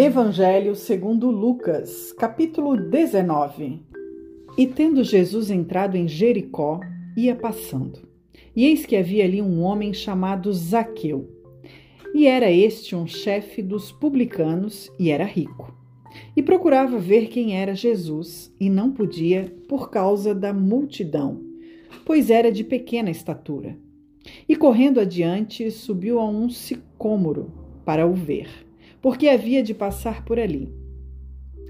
Evangelho segundo Lucas, capítulo 19. E tendo Jesus entrado em Jericó, ia passando. E eis que havia ali um homem chamado Zaqueu. E era este um chefe dos publicanos e era rico. E procurava ver quem era Jesus, e não podia por causa da multidão, pois era de pequena estatura. E correndo adiante, subiu a um sicômoro para o ver, porque havia de passar por ali.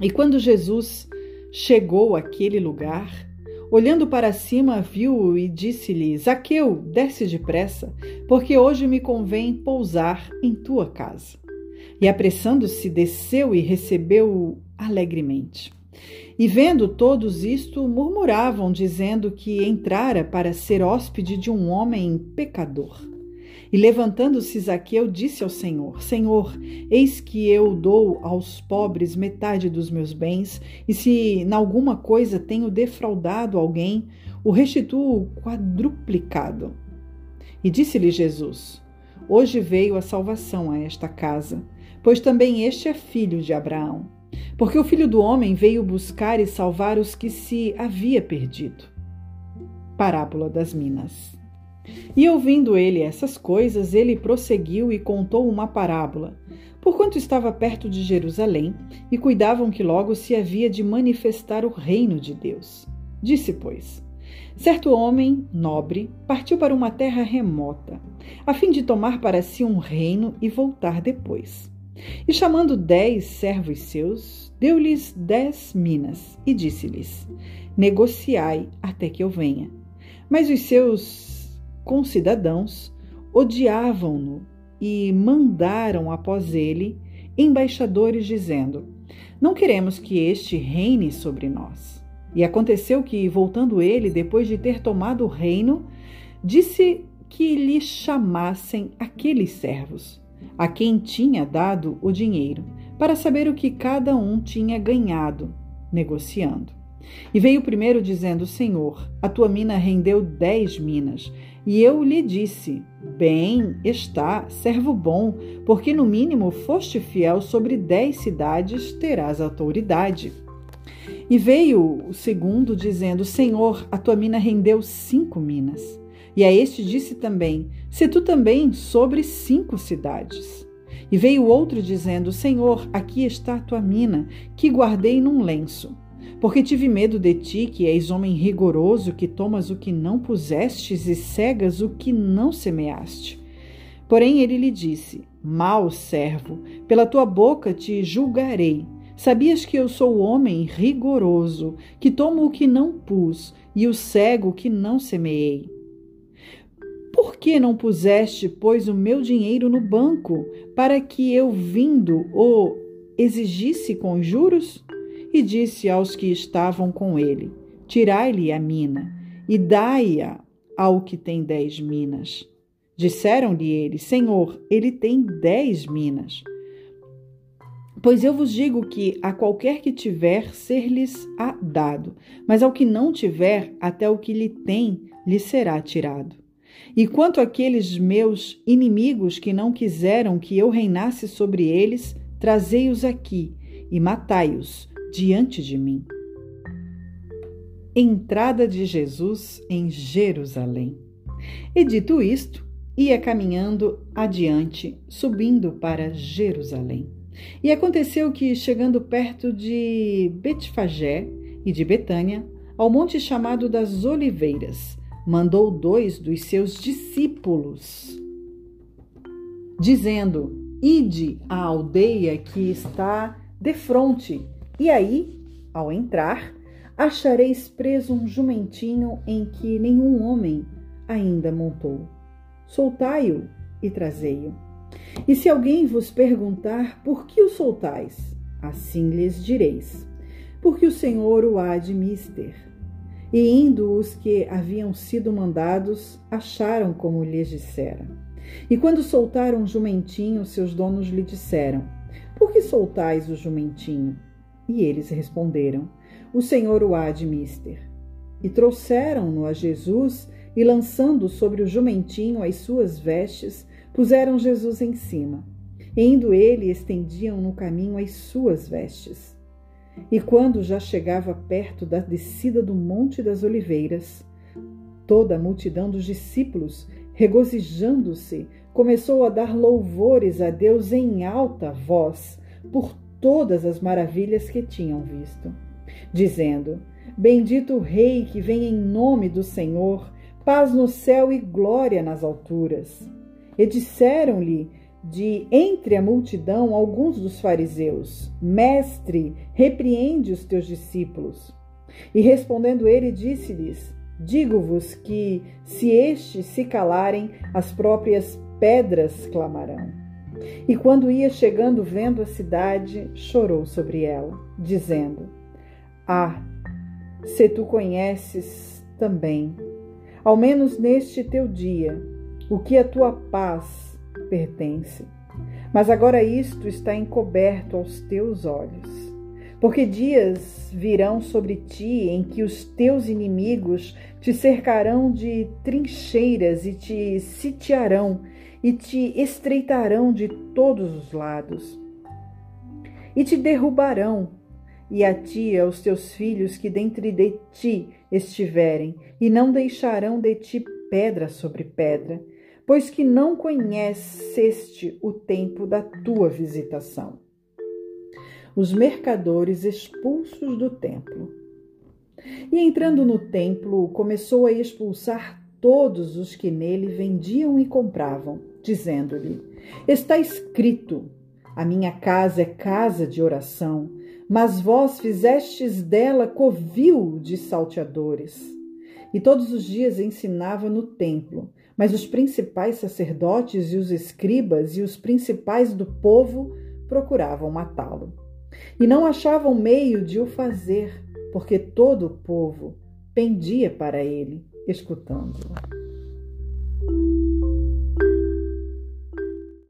E quando Jesus chegou àquele lugar, olhando para cima, viu-o e disse-lhe: Zaqueu, desce depressa, porque hoje me convém pousar em tua casa. E apressando-se, desceu e recebeu-o alegremente. E vendo todos isto, murmuravam, dizendo que entrara para ser hóspede de um homem pecador. E levantando-se Zaqueu, disse ao Senhor: Senhor, eis que eu dou aos pobres metade dos meus bens, e se em alguma coisa tenho defraudado alguém, o restituo quadruplicado. E disse-lhe Jesus: Hoje veio a salvação a esta casa, pois também este é filho de Abraão. Porque o filho do homem veio buscar e salvar os que se havia perdido. Parábola das Minas. E ouvindo ele essas coisas, ele prosseguiu e contou uma parábola, porquanto estava perto de Jerusalém e cuidavam que logo se havia de manifestar o reino de Deus. Disse, pois: Certo homem nobre partiu para uma terra remota, a fim de tomar para si um reino e voltar depois. E chamando dez servos seus, deu-lhes dez minas e disse-lhes: Negociai até que eu venha. Mas os seus concidadãos odiavam-no e mandaram após ele embaixadores, dizendo: Não queremos que este reine sobre nós. E aconteceu que, voltando ele, depois de ter tomado o reino, disse que lhe chamassem aqueles servos a quem tinha dado o dinheiro, para saber o que cada um tinha ganhado, negociando. E veio o primeiro dizendo: Senhor, a tua mina rendeu dez minas. E eu lhe disse: Bem está, servo bom, porque no mínimo foste fiel sobre dez cidades, terás autoridade. E veio o segundo dizendo: Senhor, a tua mina rendeu cinco minas. E a este disse também: Se tu também sobre cinco cidades. E veio outro dizendo: Senhor, aqui está a tua mina, que guardei num lenço. Porque tive medo de ti, que és homem rigoroso, que tomas o que não pusestes e cegas o que não semeaste. Porém ele lhe disse: Mal servo, pela tua boca te julgarei. Sabias que eu sou homem rigoroso, que tomo o que não pus e o cego o que não semeei. Por que não puseste, pois, o meu dinheiro no banco, para que eu, vindo, o exigisse com juros? E disse aos que estavam com ele: Tirai-lhe a mina, e dai-a ao que tem dez minas. Disseram-lhe eles: Senhor, ele tem dez minas. Pois eu vos digo que a qualquer que tiver, ser-lhes-á dado, mas ao que não tiver, até o que lhe tem, lhe será tirado. E quanto àqueles meus inimigos que não quiseram que eu reinasse sobre eles, trazei-os aqui e matai-os diante de mim. Entrada de Jesus em Jerusalém. E dito isto, ia caminhando adiante, subindo para Jerusalém. E aconteceu que, chegando perto de Betfagé e de Betânia, ao monte chamado das Oliveiras, mandou dois dos seus discípulos, dizendo: Ide à aldeia que está defronte, e aí, ao entrar, achareis preso um jumentinho em que nenhum homem ainda montou. Soltai-o e trazei-o. E se alguém vos perguntar por que o soltais, assim lhes direis: porque o Senhor o há de mister e indo os que haviam sido mandados, acharam como lhes dissera. E quando soltaram o jumentinho, seus donos lhe disseram: Por que soltais o jumentinho? E eles responderam: O Senhor o há de mister. E trouxeram-no a Jesus e, lançando sobre o jumentinho as suas vestes, puseram Jesus em cima. E indo ele, estendiam no caminho as suas vestes. E quando já chegava perto da descida do Monte das Oliveiras, toda a multidão dos discípulos, regozijando-se, começou a dar louvores a Deus em alta voz por todas as maravilhas que tinham visto, dizendo: Bendito o Rei que vem em nome do Senhor, paz no céu e glória nas alturas. E disseram-lhe de entre a multidão alguns dos fariseus: Mestre, repreende os teus discípulos. E respondendo ele, disse-lhes: Digo-vos que, se estes se calarem, as próprias pedras clamarão. E quando ia chegando, vendo a cidade, chorou sobre ela, dizendo: Ah, se tu conheces também, ao menos neste teu dia, o que a tua paz pertence. Mas agora isto está encoberto aos teus olhos. Porque dias virão sobre ti em que os teus inimigos te cercarão de trincheiras e te sitiarão e te estreitarão de todos os lados. E te derrubarão, e a ti e aos teus filhos que dentre de ti estiverem, e não deixarão de ti pedra sobre pedra, pois que não conheceste o tempo da tua visitação. Os mercadores expulsos do templo. E entrando no templo, começou a expulsar todos os que nele vendiam e compravam, dizendo-lhe: Está escrito: A minha casa é casa de oração, mas vós fizestes dela covil de salteadores. E todos os dias ensinava no templo, mas os principais sacerdotes e os escribas e os principais do povo procuravam matá-lo. E não achavam meio de o fazer, porque todo o povo pendia para ele, escutando-o.